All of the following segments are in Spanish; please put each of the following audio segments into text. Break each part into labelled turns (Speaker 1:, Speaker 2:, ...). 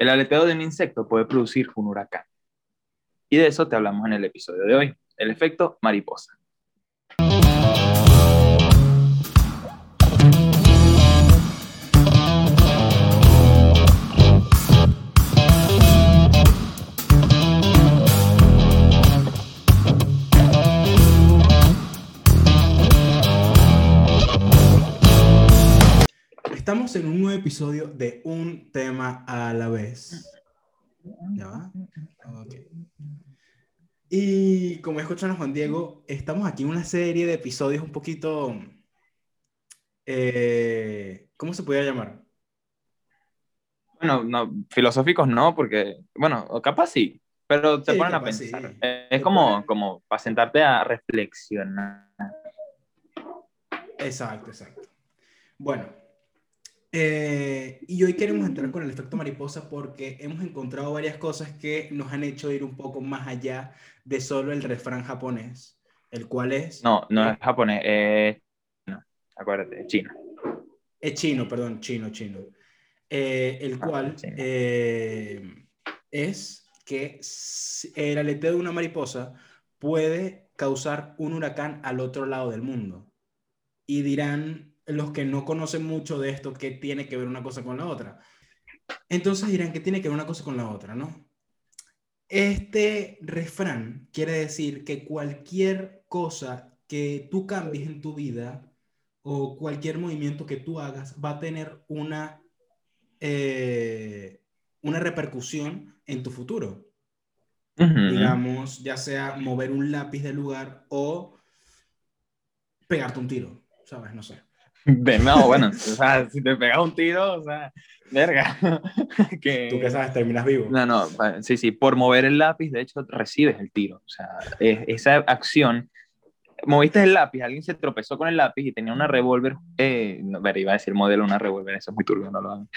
Speaker 1: El aleteo de un insecto puede producir un huracán. Y de eso te hablamos en el episodio de hoy, el efecto mariposa.
Speaker 2: Estamos en un nuevo episodio de Un tema a la vez. ¿Ya va? Ok. Y como escuchan a Juan Diego, estamos aquí en una serie de episodios un poquito... eh, ¿Cómo se podría llamar?
Speaker 1: Bueno, no, filosóficos no, porque, bueno, capaz sí, pero te
Speaker 2: Sí,
Speaker 1: ponen a
Speaker 2: sí.
Speaker 1: pensar. Eh, Es como, como para sentarte a reflexionar.
Speaker 2: Exacto, exacto. Bueno, eh, y hoy queremos entrar con el efecto mariposa porque hemos encontrado varias cosas que nos han hecho ir un poco más allá de solo el refrán japonés, el cual es...
Speaker 1: No, no es japonés, es chino. Acuérdate, chino.
Speaker 2: Es chino, perdón, chino, chino. Eh, el
Speaker 1: Ah,
Speaker 2: cual
Speaker 1: chino.
Speaker 2: eh, es que el aleteo de una mariposa puede causar un huracán al otro lado del mundo. Y dirán los que no conocen mucho de esto qué tiene que ver una cosa con la otra. Entonces dirán que tiene que ver una cosa con la otra, ¿no? Este refrán quiere decir que cualquier cosa que tú cambies en tu vida o cualquier movimiento que tú hagas va a tener una, eh, una repercusión en tu futuro. Digamos, ya sea mover un lápiz del lugar o pegarte un tiro, ¿sabes? No sé.
Speaker 1: De no, bueno, o sea, si te pegas un tiro, o sea, verga. que...
Speaker 2: Tú que sabes, terminas vivo.
Speaker 1: No, no, sí, sí, por mover el lápiz, de hecho, recibes el tiro. O sea, es- esa acción, moviste el lápiz, alguien se tropezó con el lápiz y tenía una revólver, eh, no, ver, iba a decir modelo, una revólver, eso es muy turbio, no lo hagan.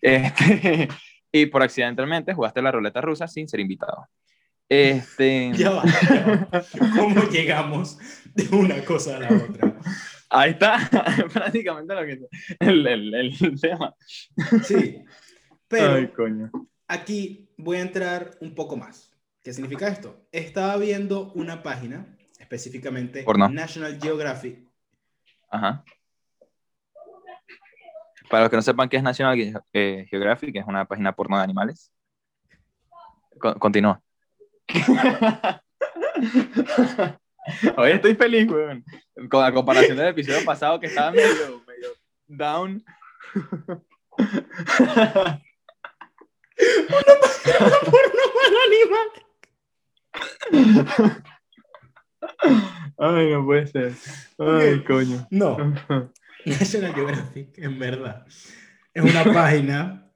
Speaker 1: Este, y por accidentalmente jugaste la ruleta rusa sin ser invitado. Este,
Speaker 2: Ya va, ya va. ¿Cómo llegamos de una cosa a la otra?
Speaker 1: Ahí está prácticamente lo que el, el, el tema.
Speaker 2: Sí, pero
Speaker 1: Ay, coño.
Speaker 2: aquí voy a entrar un poco más. ¿Qué significa esto? Estaba viendo una página, específicamente
Speaker 1: Porno.
Speaker 2: National Geographic.
Speaker 1: Ajá. Para los que no sepan qué es National eh, Geographic, es una página porno de animales. Co- continúa. Hoy estoy feliz, weón. Con la comparación del episodio pasado que estaba medio, medio down. Ay, no puede ser. Ay, coño.
Speaker 2: No, National Geographic, en verdad. Es una página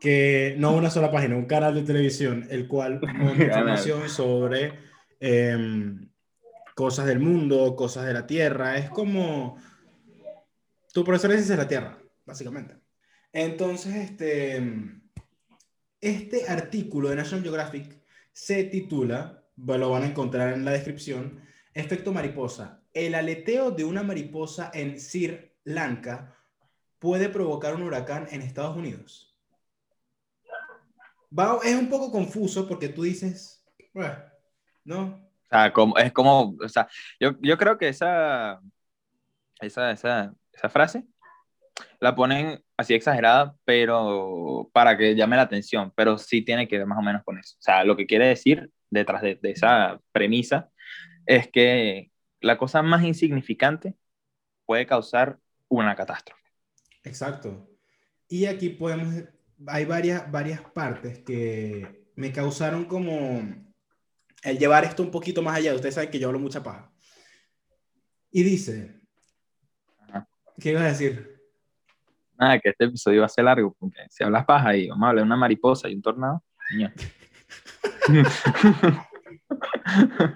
Speaker 2: que, no una sola página, un canal de televisión, el cual monta información sobre em, cosas del mundo, cosas de la Tierra. Es como tu profesor de ciencias la Tierra, básicamente. Entonces, este, este artículo de National Geographic se titula, lo van a encontrar en la descripción, Efecto mariposa. El aleteo de una mariposa en Sri Lanka puede provocar un huracán en Estados Unidos. Es un poco confuso porque tú dices, "Bueno, ¿no?
Speaker 1: Sea, como, es como, o sea, yo, yo creo que esa, esa, esa, esa frase la ponen así exagerada, pero para que llame la atención, pero sí tiene que ver más o menos con eso. O sea, lo que quiere decir detrás de, de esa premisa es que la cosa más insignificante puede causar una catástrofe.
Speaker 2: Exacto. Y aquí podemos, hay varias, varias partes que me causaron como el llevar esto un poquito más allá. Ustedes saben que yo hablo mucha paja. Y dice,
Speaker 1: Ajá.
Speaker 2: ¿qué ibas a decir?
Speaker 1: Nada, que este episodio va a ser largo, porque si hablas paja y vamos a hablar de una mariposa y un tornado, niño.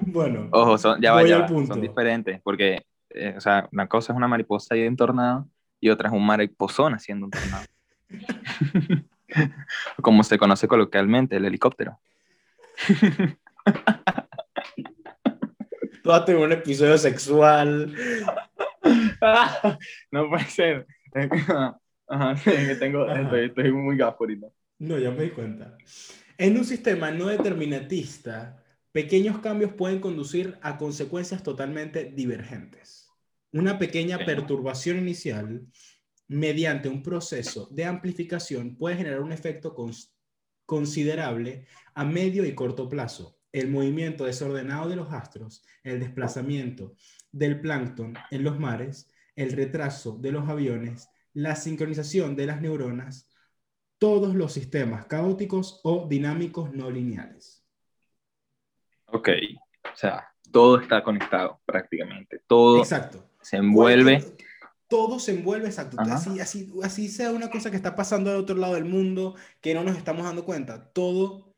Speaker 2: Bueno,
Speaker 1: Ojo, son, ya va,
Speaker 2: Voy
Speaker 1: ya
Speaker 2: al
Speaker 1: va,
Speaker 2: punto.
Speaker 1: son diferentes, porque, eh, o sea, una cosa es una mariposa y un tornado, y otra es un mariposón haciendo un tornado. Como se conoce coloquialmente, el helicóptero.
Speaker 2: Tú vas a tener un episodio sexual.
Speaker 1: no puede ser. Ajá, sí, que tengo, Estoy, estoy, muy gafo ahorita.
Speaker 2: No, ya me di cuenta. En un sistema no determinatista, pequeños cambios pueden conducir a consecuencias totalmente divergentes. Una pequeña perturbación inicial mediante un proceso de amplificación puede generar un efecto considerable a medio y corto plazo. El movimiento desordenado de los astros, el desplazamiento del plancton en los mares, el retraso de los aviones, la sincronización de las neuronas, todos los sistemas caóticos o dinámicos no lineales.
Speaker 1: Ok, o sea, todo está conectado prácticamente, todo
Speaker 2: Exacto.
Speaker 1: se envuelve
Speaker 2: todo se envuelve exacto. Así, así, así sea una cosa que está pasando al otro lado del mundo, que no nos estamos dando cuenta. Todo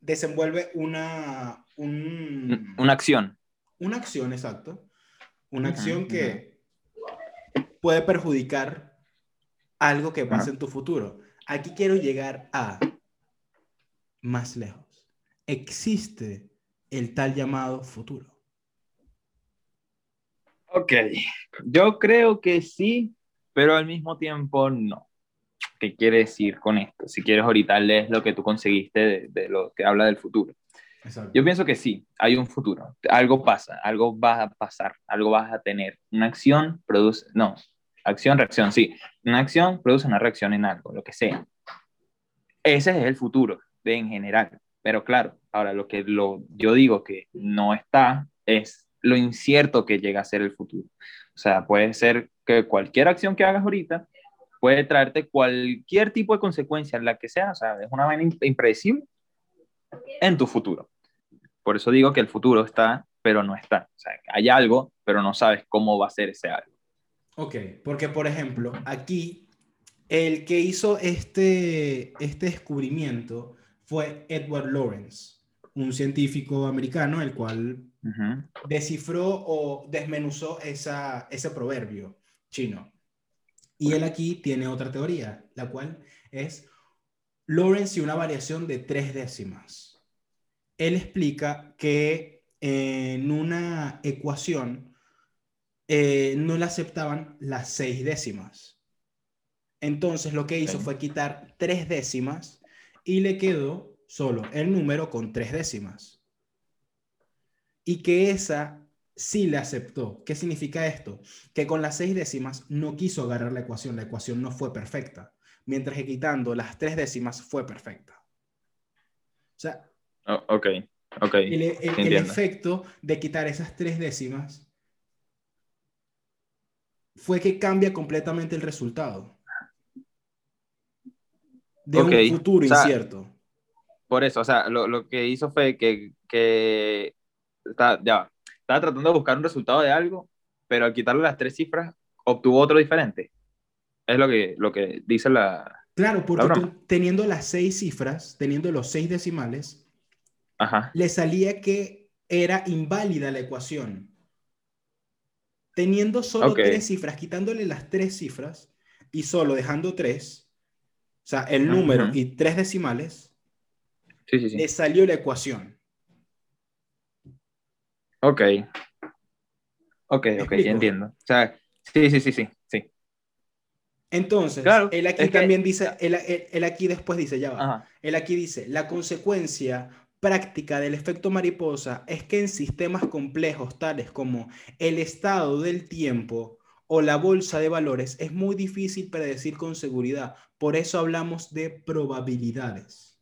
Speaker 2: desenvuelve una...
Speaker 1: una acción.
Speaker 2: Una acción, exacto. Una acción que puede perjudicar algo que pase en tu futuro. Aquí quiero llegar a más lejos. Existe el tal llamado futuro.
Speaker 1: Ok, yo creo que sí, pero al mismo tiempo no. ¿Qué quiere decir con esto? Si quieres ahorita lees lo que tú conseguiste de, lo que habla del futuro. Yo pienso que sí, hay un futuro. Algo pasa, algo va a pasar, algo vas a tener. Una acción produce, no, acción, reacción, sí. Una acción produce una reacción en algo, lo que sea. Ese es el futuro de, en general. Pero claro, ahora lo que lo, yo digo que no está es lo incierto que llega a ser el futuro. O sea, puede ser que cualquier acción que hagas ahorita puede traerte cualquier tipo de consecuencia, la que sea, o sea, es una vaina impredecible en tu futuro. Por eso digo que el futuro está, pero no está. O sea, hay algo, pero no sabes cómo va a ser ese algo.
Speaker 2: Ok, porque por ejemplo, aquí el que hizo este, este descubrimiento fue Edward Lawrence, un científico americano, el cual descifró o desmenuzó esa, ese proverbio chino. Y él aquí tiene otra teoría, la cual es Lawrence y una variación de tres décimas. Él explica que en una ecuación eh, no le aceptaban las seis décimas. Entonces lo que hizo fue quitar tres décimas y le quedó solo el número con tres décimas y que esa sí le aceptó. ¿Qué significa esto? Que con las seis décimas no quiso agarrar la ecuación, la ecuación no fue perfecta, mientras que quitando las tres décimas fue perfecta. O sea,
Speaker 1: oh, ok, ok.
Speaker 2: El, el, efecto de quitar esas tres décimas fue que cambia completamente el resultado de un futuro incierto.
Speaker 1: Por eso, o sea, lo, lo que hizo fue que, que está, ya, estaba tratando de buscar un resultado de algo, pero al quitarle las tres cifras, obtuvo otro diferente. Es lo que, lo que dice la.
Speaker 2: Claro, porque teniendo las seis cifras, teniendo los seis decimales, le salía que era inválida la ecuación. Teniendo solo tres cifras, quitándole las tres cifras y solo dejando tres, o sea, el número y tres decimales, le salió la ecuación.
Speaker 1: Ok. Ok, ok, ya entiendo. O sea, sí, sí, sí, sí, sí.
Speaker 2: Entonces, él aquí también dice, él, aquí después dice, ya va, él aquí dice, la consecuencia práctica del efecto mariposa es que en sistemas complejos tales como el estado del tiempo o la bolsa de valores es muy difícil predecir con seguridad. Por eso hablamos de probabilidades.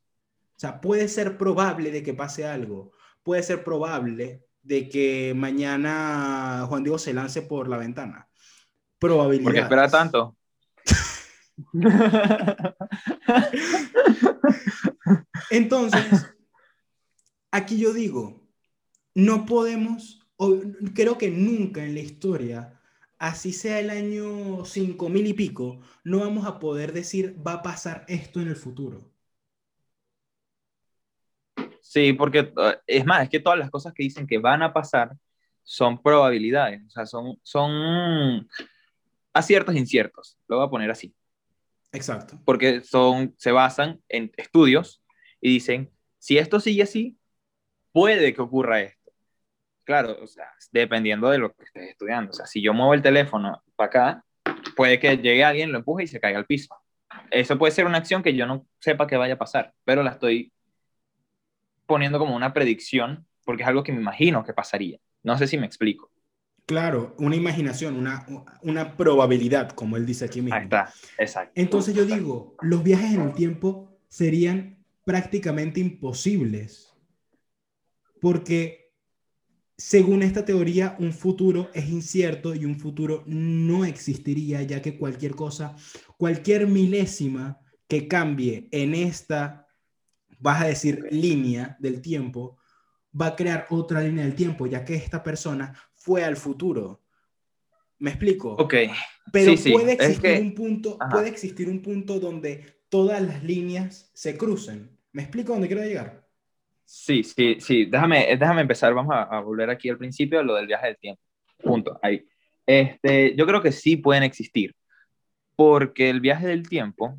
Speaker 2: O sea, puede ser probable de que pase algo, puede ser probable de que mañana Juan Diego se lance por la ventana. Probabilidad.
Speaker 1: ¿Por qué espera tanto?
Speaker 2: Entonces, aquí yo digo, no podemos, o creo que nunca en la historia, así sea el año 5000 y pico, no vamos a poder decir va a pasar esto en el futuro.
Speaker 1: Sí, porque eh, es más, es que todas las cosas que dicen que van a pasar son probabilidades, o sea, son, son aciertos e inciertos, lo voy a poner así.
Speaker 2: Exacto.
Speaker 1: Porque son, se basan en estudios y dicen, si esto sigue así, puede que ocurra esto. Claro, o sea, dependiendo de lo que estés estudiando. O sea, si yo muevo el teléfono para acá, puede que llegue alguien, lo empuje y se caiga al piso. Eso puede ser una acción que yo no sepa que vaya a pasar, pero la estoy poniendo como una predicción porque es algo que me imagino que pasaría. No sé si me explico.
Speaker 2: Claro, una imaginación, una, una probabilidad, como él dice aquí mismo.
Speaker 1: Ahí está, exacto.
Speaker 2: Entonces yo digo, los viajes en el tiempo serían prácticamente imposibles, porque según esta teoría, un futuro es incierto y un futuro no existiría, ya que cualquier cosa, cualquier milésima que cambie en esta, vas a decir, línea del tiempo, va a crear otra línea del tiempo, ya que esta persona fue al futuro. ¿Me explico?
Speaker 1: Ok.
Speaker 2: Pero puede existir un punto, puede existir un punto donde todas las líneas se crucen. ¿Me explico dónde quiero llegar?
Speaker 1: Sí, sí, sí. Déjame, déjame empezar. Vamos a, volver aquí al principio, lo del viaje del tiempo. Punto. Ahí. Este, yo creo que sí pueden existir. Porque el viaje del tiempo,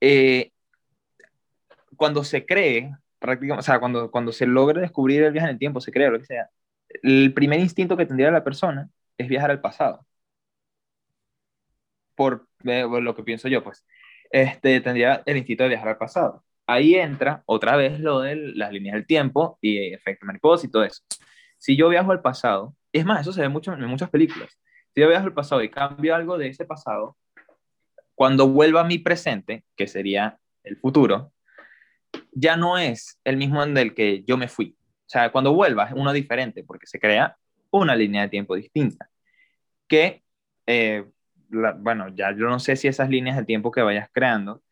Speaker 1: eh, cuando se cree, prácticamente, o sea, cuando, cuando se logra descubrir el viaje en el tiempo, se cree lo que sea, el primer instinto que tendría la persona es viajar al pasado. Por, lo que pienso yo, pues, este, tendría el instinto de viajar al pasado. Ahí entra otra vez lo de las líneas del tiempo y efecto mariposa y todo eso. Si yo viajo al pasado, es más, eso se ve mucho en muchas películas. Si yo viajo al pasado y cambio algo de ese pasado, cuando vuelva a mi presente, que sería el futuro, ya no es el mismo en el que yo me fui. O sea, cuando vuelvas, uno diferente, porque se crea una línea de tiempo distinta. Que, eh, bueno, ya yo no sé si esas líneas de tiempo que vayas creando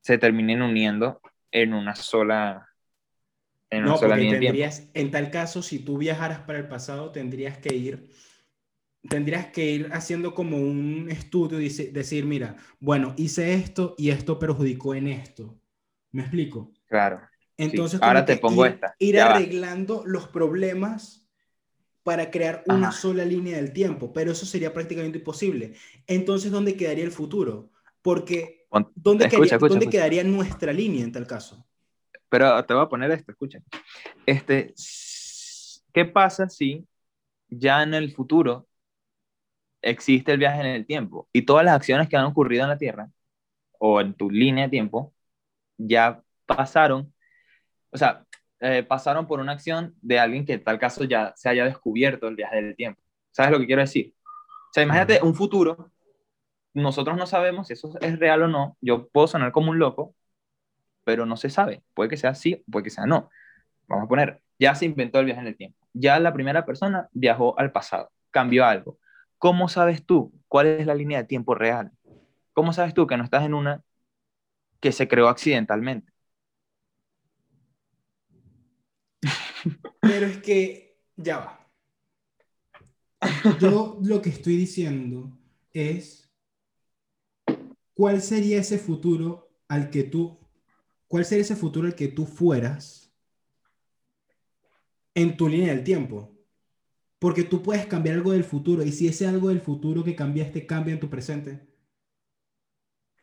Speaker 1: se terminen uniendo en una sola,
Speaker 2: en una sola línea de tiempo. En tal caso, si tú viajaras para el pasado, tendrías que ir tendrías que ir haciendo como un estudio y decir, mira, bueno, hice esto y esto perjudicó en esto. ¿Me explico?
Speaker 1: Claro.
Speaker 2: Entonces,
Speaker 1: ahora te pongo
Speaker 2: ir,
Speaker 1: esta.
Speaker 2: Ir arreglando los problemas para crear una sola línea del tiempo, pero eso sería prácticamente imposible. Entonces, ¿dónde quedaría el futuro? Porque, ¿dónde, ¿dónde quedaría nuestra línea en tal caso?
Speaker 1: Pero te voy a poner esto, escucha. Este, ¿Qué pasa si ya en el futuro existe el viaje en el tiempo y todas las acciones que han ocurrido en la Tierra o en tu línea de tiempo ya pasaron o sea, eh, pasaron por una acción de alguien que en tal caso ya se haya descubierto el viaje del tiempo. ¿Sabes lo que quiero decir? O sea, imagínate un futuro, nosotros no sabemos si eso es real o no, yo puedo sonar como un loco, pero no se sabe, puede que sea sí, puede que sea no. Vamos a poner, ya se inventó el viaje en el tiempo, ya la primera persona viajó al pasado, cambió algo. ¿Cómo sabes tú cuál es la línea de tiempo real? ¿Cómo sabes tú que no estás en una que se creó accidentalmente?
Speaker 2: Pero es que, ya va. Yo lo que estoy diciendo es, ¿cuál sería ese futuro al que tú, cuál sería ese futuro al que tú fueras en tu línea del tiempo? Porque tú puedes cambiar algo del futuro y si ese algo del futuro que cambiaste cambia en tu presente.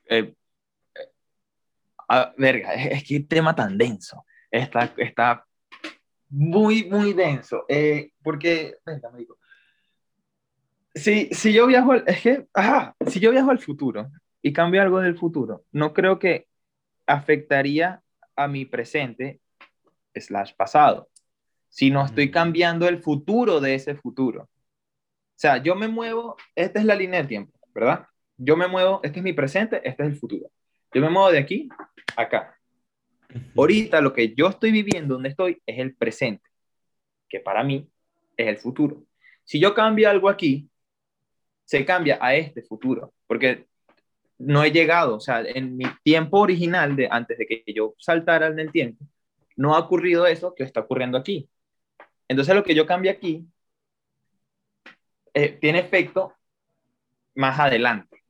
Speaker 1: Eh, eh verga, es, que tema tan denso. Está, está muy, muy denso. Eh, porque, venga, me digo, si, si yo viajo, al, es que, ajá, si yo viajo al futuro y cambio algo del futuro, no creo que afectaría a mi presente slash pasado, si no estoy cambiando el futuro de ese futuro. O sea, yo me muevo, esta es la línea de tiempo, ¿verdad? Yo me muevo, este es mi presente, este es el futuro. Yo me muevo de aquí a acá. Ahorita lo que yo estoy viviendo, donde estoy, es el presente, que para mí es el futuro. Si yo cambio algo aquí, se cambia a este futuro, porque no he llegado, o sea, en mi tiempo original, de antes de que yo saltara en el tiempo, no ha ocurrido eso que está ocurriendo aquí. Entonces lo que yo cambio aquí eh, tiene efecto más adelante.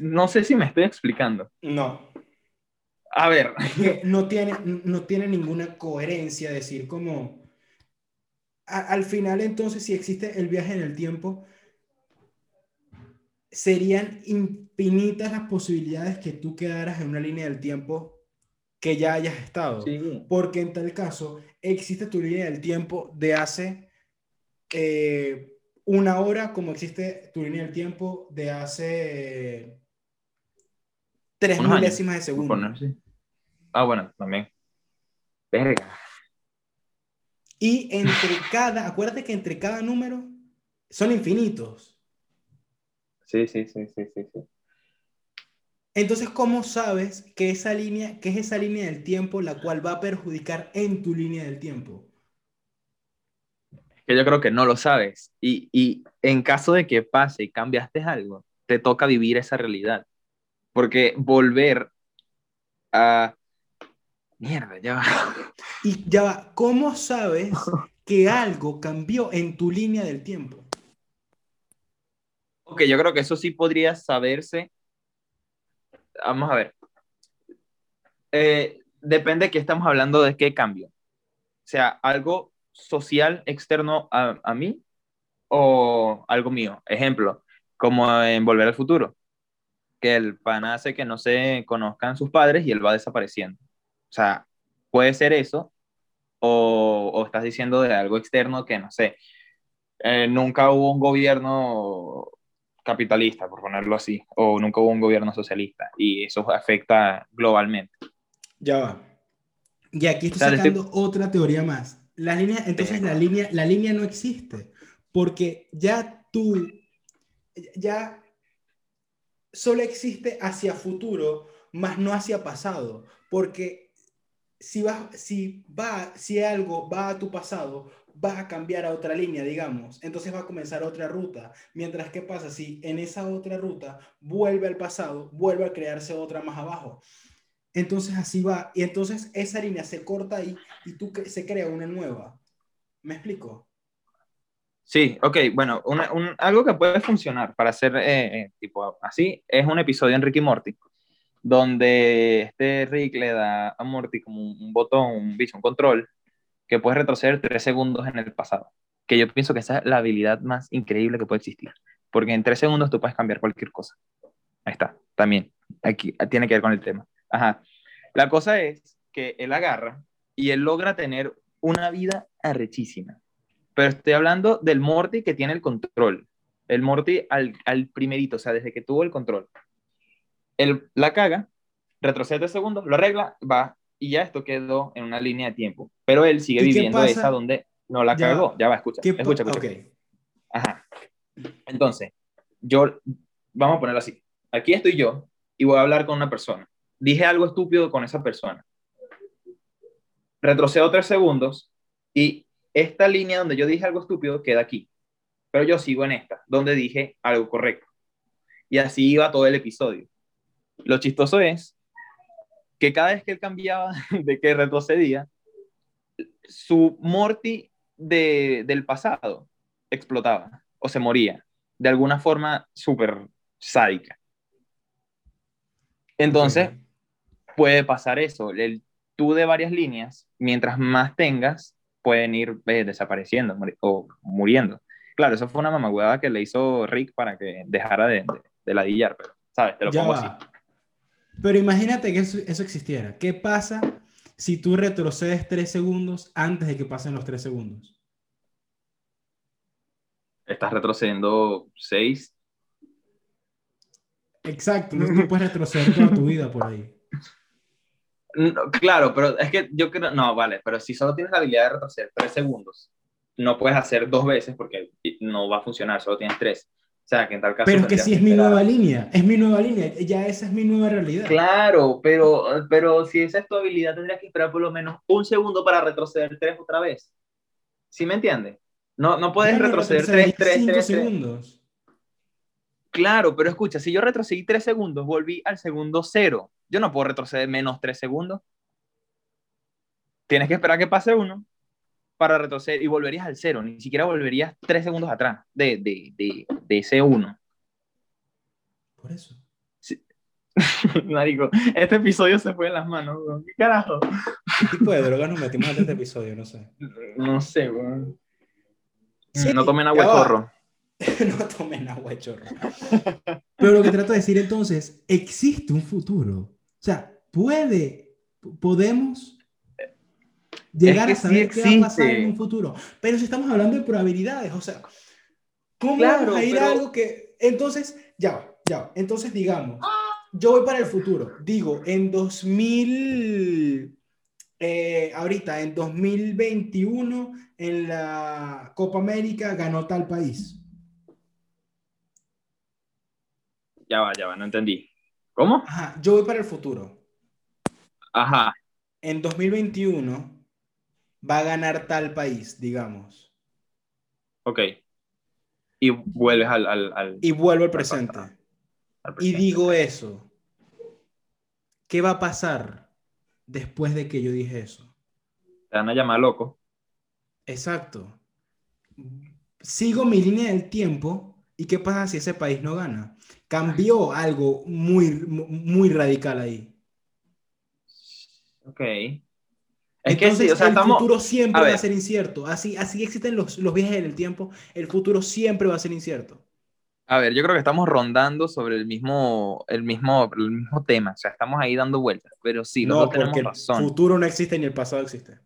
Speaker 1: No sé si me estoy explicando.
Speaker 2: No.
Speaker 1: A ver.
Speaker 2: no tiene, no tiene ninguna coherencia decir como... al final entonces, si existe el viaje en el tiempo, serían infinitas las posibilidades que tú quedaras en una línea del tiempo que ya hayas estado. Porque en tal caso, existe tu línea del tiempo de hace una hora como existe tu línea del tiempo de hace tres
Speaker 1: Unos años.
Speaker 2: milésimas de segundo.
Speaker 1: Poner, sí. Ah, bueno, también. Verga.
Speaker 2: Y entre cada, acuérdate que entre cada número son infinitos.
Speaker 1: Sí, sí, sí, sí, sí, sí.
Speaker 2: Entonces, ¿cómo sabes que esa línea, que es esa línea del tiempo la cual va a perjudicar en tu línea del tiempo?
Speaker 1: Que yo creo que no lo sabes. Y, y en caso de que pase y cambiaste algo, te toca vivir esa realidad. Porque volver a... Mierda, ya va.
Speaker 2: Y ya va, ¿cómo sabes que algo cambió en tu línea del tiempo?
Speaker 1: Ok, yo creo que eso sí podría saberse. Vamos a ver. Eh, depende de qué estamos hablando, de qué cambio. O sea, algo social externo a, a mí o algo mío. Ejemplo, como en Volver al Futuro, que el pana hace que no se conozcan sus padres y él va desapareciendo. O sea, puede ser eso o, o estás diciendo de algo externo que no sé. eh, nunca hubo un gobierno capitalista, por ponerlo así, o nunca hubo un gobierno socialista, y eso afecta globalmente.
Speaker 2: Ya va. Y aquí estoy sacando otra teoría más. La línea, entonces la línea, la línea no existe, porque ya tú, ya solo existe hacia futuro, más no hacia pasado, porque si va, si va, si algo va a tu pasado, va a cambiar a otra línea, digamos, entonces va a comenzar otra ruta, mientras que pasa si en esa otra ruta vuelve al pasado, vuelve a crearse otra más abajo. Entonces así va, y entonces esa línea se corta ahí y tú se crea una nueva. ¿Me explico?
Speaker 1: Sí, ok, bueno, algo que puede funcionar para hacer eh, eh, tipo así es un episodio en Ricky Morty, donde este Rick le da a Morty como un, botón, un un control, que puede retroceder tres segundos en el pasado. Que yo pienso que esa es la habilidad más increíble que puede existir, porque en tres segundos tú puedes cambiar cualquier cosa. Ahí está, también, aquí tiene que ver con el tema. Ajá. La cosa es que él agarra y él logra tener una vida arrechísima. Pero estoy hablando del Morty que tiene el control. El Morty al, al primerito, o sea, desde que tuvo el control. Él la caga, retrocede tres segundos, lo arregla, va, y ya esto quedó en una línea de tiempo. Pero él sigue
Speaker 2: ¿Y qué
Speaker 1: viviendo esa donde no la
Speaker 2: Ya
Speaker 1: cagó. Ya va, escucha.
Speaker 2: ¿Qué pa-
Speaker 1: escucha, escucha.
Speaker 2: ok.
Speaker 1: Ajá. Entonces, yo, vamos a ponerlo así. Aquí estoy yo y voy a hablar con una persona. Dije algo estúpido con esa persona. Retrocedo tres segundos y esta línea donde yo dije algo estúpido queda aquí. Pero yo sigo en esta, donde dije algo correcto. Y así iba todo el episodio. Lo chistoso es que cada vez que él cambiaba de que retrocedía, su Morty de, del pasado explotaba o se moría de alguna forma súper sádica. Entonces, puede pasar eso. El tú de varias líneas, mientras más tengas, pueden ir eh, desapareciendo muri- o muriendo. Claro, eso fue una mamagüeada que le hizo Rick para que dejara de, de, de ladillar, pero, ¿sabes? Te lo
Speaker 2: Ya
Speaker 1: pongo
Speaker 2: va.
Speaker 1: así.
Speaker 2: Pero imagínate que eso, eso existiera. ¿Qué pasa si tú retrocedes tres segundos antes de que pasen los tres segundos?
Speaker 1: Estás retrocediendo seis.
Speaker 2: Exacto, entonces tú puedes retroceder toda tu vida por ahí.
Speaker 1: No, claro, pero es que yo creo, no, vale, pero si solo tienes la habilidad de retroceder tres segundos, no puedes hacer dos veces porque no va a funcionar, solo tienes tres. O sea, que en tal caso...
Speaker 2: Pero es que si es mi nueva línea, es mi nueva línea, ya esa es mi nueva realidad.
Speaker 1: Claro, pero, pero si esa es tu habilidad, tendrías que esperar por lo menos un segundo para retroceder tres otra vez. ¿Sí me entiendes? No, no puedes retroceder tres, tres.
Speaker 2: segundos.
Speaker 1: Claro, pero escucha, si yo retrocedí tres segundos, volví al segundo cero. Yo no puedo retroceder menos tres segundos. Tienes que esperar que pase uno para retroceder y volverías al cero. Ni siquiera volverías tres segundos atrás de, de, de, de ese uno.
Speaker 2: Por eso.
Speaker 1: Marico, este episodio se fue en las manos. weón. ¿Qué carajo?
Speaker 2: ¿Qué tipo de drogas nos metimos en este episodio? No sé.
Speaker 1: No sé, weón.
Speaker 2: Sí,
Speaker 1: no tomen agua de chorro.
Speaker 2: no tomen agua de chorro. Pero lo que trato de decir entonces, existe un futuro. O sea, puede, podemos llegar
Speaker 1: que
Speaker 2: a saber
Speaker 1: sí
Speaker 2: qué va a pasar en un futuro. Pero si estamos hablando de probabilidades, o sea, ¿Cómo
Speaker 1: Claro,
Speaker 2: vamos a ir
Speaker 1: pero-
Speaker 2: a algo que... Entonces, ya va, ya va. Entonces, digamos, yo voy para el futuro. Digo, en 2000... eh, ahorita, en 2021, en la Copa América ganó tal país.
Speaker 1: Ya va, ya va, no entendí. ¿Cómo?
Speaker 2: Ajá, yo voy para el futuro.
Speaker 1: Ajá.
Speaker 2: En 2021 va a ganar tal país, digamos.
Speaker 1: Ok. Y vuelves al, al, al-
Speaker 2: Y vuelvo al presente.
Speaker 1: al
Speaker 2: Y
Speaker 1: presente.
Speaker 2: digo eso. ¿Qué va a pasar después de que yo dije eso?
Speaker 1: Te van a llamar loco.
Speaker 2: Exacto. Sigo mi línea del tiempo y ¿qué pasa si ese país no gana? Cambió algo muy, muy radical ahí.
Speaker 1: Ok. Es que
Speaker 2: Entonces
Speaker 1: sí, o sea,
Speaker 2: el
Speaker 1: estamos...
Speaker 2: futuro siempre
Speaker 1: a
Speaker 2: va a ser incierto. Así, así existen los, los viajes en el tiempo, el futuro siempre va a ser incierto.
Speaker 1: A ver, yo creo que estamos rondando sobre el mismo, el mismo, el mismo tema. O sea, estamos ahí dando vueltas. Pero sí, los
Speaker 2: no,
Speaker 1: dos tenemos
Speaker 2: porque el
Speaker 1: razón.
Speaker 2: futuro no existe ni el pasado existe.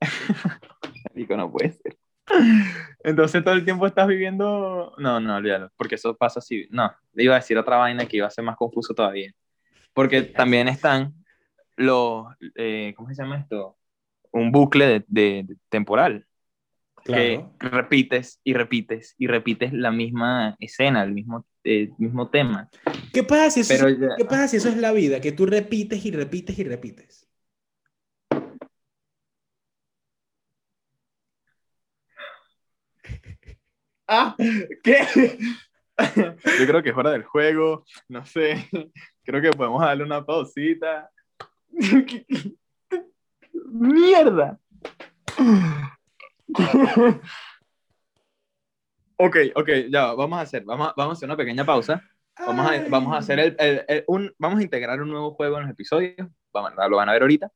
Speaker 1: Marico, no puede ser. Entonces todo el tiempo estás viviendo. No, no, olvídalo, porque eso pasa así. No, iba a decir otra vaina que iba a ser más confuso todavía. Porque también están los. eh, ¿Cómo se llama esto? Un bucle de, de- de temporal.
Speaker 2: Claro.
Speaker 1: Que repites y repites y repites la misma escena, el mismo, eh, mismo tema.
Speaker 2: ¿Qué pasa si eso,
Speaker 1: Pero ya-
Speaker 2: ¿Qué pasa si eso es la vida? Que tú repites y repites y repites.
Speaker 1: Ah, ¿qué? Yo creo que es hora del juego, no sé, creo que podemos darle una pausita. ¡Mierda! Ok, ok, ya, vamos a hacer, vamos a, vamos a hacer una pequeña pausa. Vamos a, vamos a hacer el, el- el- un, vamos a integrar un nuevo juego en los episodios, vamos, lo van a ver ahorita.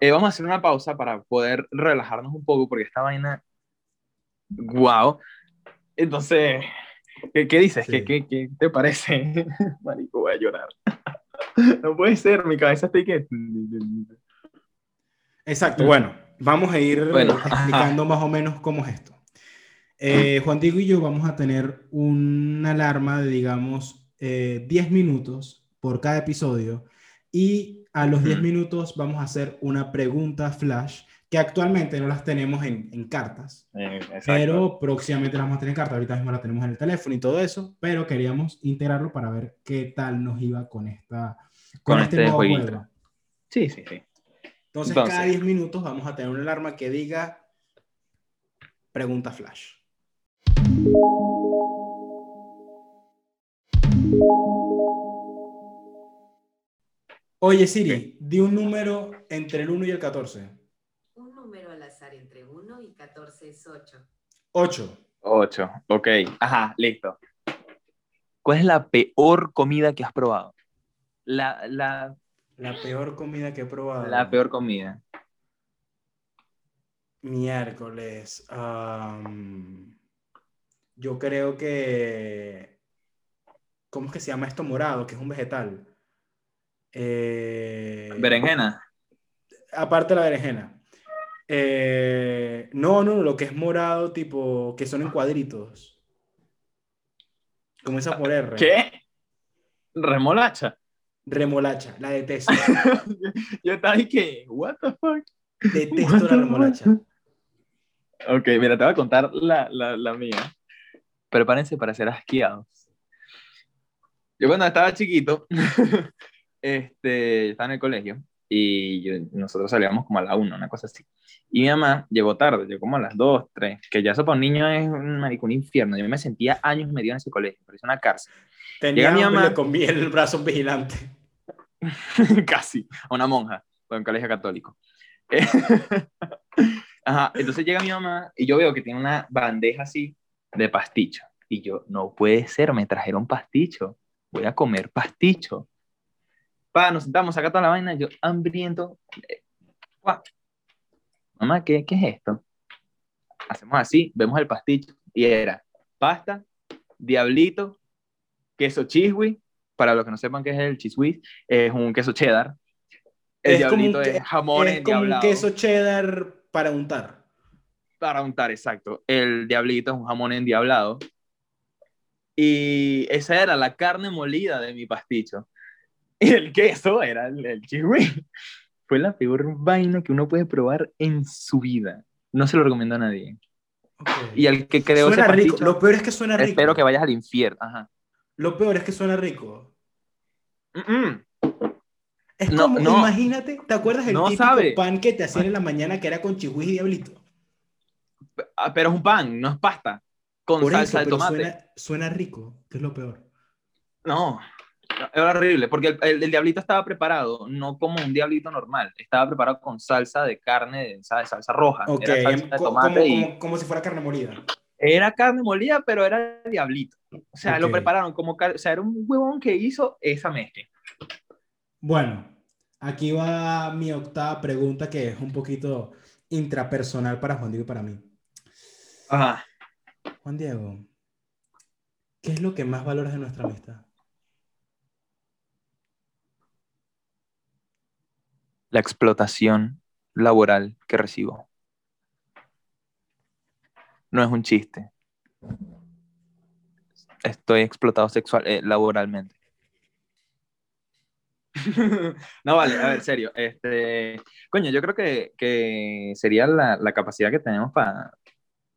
Speaker 1: Eh, vamos a hacer una pausa para poder relajarnos un poco porque esta vaina, wow. Entonces, ¿qué, qué dices?
Speaker 2: Sí.
Speaker 1: ¿Qué, qué, qué te parece? Marico, voy a llorar. No puede ser, mi cabeza está que...
Speaker 2: Exacto, bueno, vamos a ir
Speaker 1: Bueno,
Speaker 2: explicando más o menos cómo es esto. Eh, Juan Diego y yo vamos a tener una alarma de, digamos, eh, 10 minutos por cada episodio y a los 10
Speaker 1: Ujú.
Speaker 2: minutos vamos a hacer una pregunta flash que actualmente no las tenemos en, en cartas,
Speaker 1: Eh, exacto.
Speaker 2: pero próximamente las vamos a tener en cartas, ahorita mismo la tenemos en el teléfono y todo eso, pero queríamos integrarlo para ver qué tal nos iba con, esta, con,
Speaker 1: Con
Speaker 2: este,
Speaker 1: este
Speaker 2: nuevo
Speaker 1: jueguito.
Speaker 2: juego.
Speaker 1: Sí, sí, sí.
Speaker 2: Entonces,
Speaker 1: Entonces.
Speaker 2: cada 10 minutos vamos a tener una alarma que diga pregunta flash. Oye Siri, di un número entre el 1 y el 14.
Speaker 3: Un número al azar entre 1 y 14 es 8.
Speaker 2: 8.
Speaker 1: Ocho, ok. Ajá, listo. ¿Cuál es la peor comida que has probado? La, la,
Speaker 2: La peor comida que he probado.
Speaker 1: la peor comida.
Speaker 2: Miércoles. yo creo que. ¿Cómo es que se llama esto morado? Que es un vegetal. Eh,
Speaker 1: Berenjena.
Speaker 2: Aparte de la berenjena. Eh, no, no, lo que es morado, tipo, que son en cuadritos. Comienza por R.
Speaker 1: ¿Qué? Remolacha.
Speaker 2: Remolacha, la detesto.
Speaker 1: Yo estaba ahí que, what the fuck?
Speaker 2: Detesto la remolacha.
Speaker 1: Ok, mira, te voy a contar la, la, la mía. Prepárense para ser asqueados. Yo cuando estaba chiquito, este, estaba en el colegio y yo- nosotros salíamos como a la 1, una cosa así. Y mi mamá llegó tarde, llegó como a las 2, 3, que ya eso para un niño es un, marico, un infierno. Yo me sentía años metido en ese colegio, parecía una cárcel.
Speaker 2: Tenía
Speaker 1: Llega mi mamá.
Speaker 2: le comí el brazo vigilante.
Speaker 1: Casi, a una monja, en un colegio católico. Ajá, entonces llega mi mamá y yo veo que tiene una bandeja así de pasticho. Y yo, no puede ser, me trajeron pasticho. Voy a comer pasticho. Pa, nos sentamos, saca toda la vaina, yo hambriento. eh. Mamá, ¿qué, ¿qué es esto? Hacemos así, vemos el pasticho y era pasta, diablito, queso chiswi, para los que no sepan qué es el chiswi, es un queso cheddar. El
Speaker 2: Es como un
Speaker 1: diablito es jamón
Speaker 2: es como un queso cheddar para untar.
Speaker 1: Para untar, exacto. El diablito es un jamón endiablado. Y esa era la carne molida de mi pasticho. Y el queso era el, el chigüí. Fue la peor vaina que uno puede probar en su vida. No se lo recomiendo a nadie.
Speaker 2: Ok.
Speaker 1: Y el que creó
Speaker 2: Suena
Speaker 1: ese
Speaker 2: rico.
Speaker 1: pasticho,
Speaker 2: Lo peor es que suena rico.
Speaker 1: espero que vayas al infierno. Ajá.
Speaker 2: Lo peor es que suena rico.
Speaker 1: Mm, mm.
Speaker 2: Es
Speaker 1: No,
Speaker 2: como,
Speaker 1: no.
Speaker 2: imagínate, ¿te acuerdas el
Speaker 1: No
Speaker 2: típico
Speaker 1: sabe.
Speaker 2: pan que te hacían en la mañana que era con chihuahua y diablito?
Speaker 1: Ah, Pero es un pan, no es pasta. Con
Speaker 2: Por
Speaker 1: salsa
Speaker 2: eso,
Speaker 1: de tomate.
Speaker 2: suena, suena rico, que es lo peor.
Speaker 1: No, era horrible, porque el, el- el diablito estaba preparado, no como un diablito normal, estaba preparado con salsa de carne, de, salsa roja, era salsa de
Speaker 2: co-
Speaker 1: tomate
Speaker 2: como,
Speaker 1: y
Speaker 2: como- como si fuera carne molida.
Speaker 1: era carne molida, pero era diablito. O sea, lo prepararon como, car- o sea, era un huevón que hizo esa mezcla.
Speaker 2: Bueno, aquí va mi octava pregunta que es un poquito intrapersonal para Juan Diego y para mí.
Speaker 1: Ajá.
Speaker 2: Juan Diego, ¿qué es lo que más valoras de nuestra amistad?
Speaker 1: La explotación laboral que recibo. No es un chiste. Estoy explotado sexual, eh, laboralmente. no, vale, a ver, serio. Este, coño, yo creo que, que sería la, la capacidad que tenemos para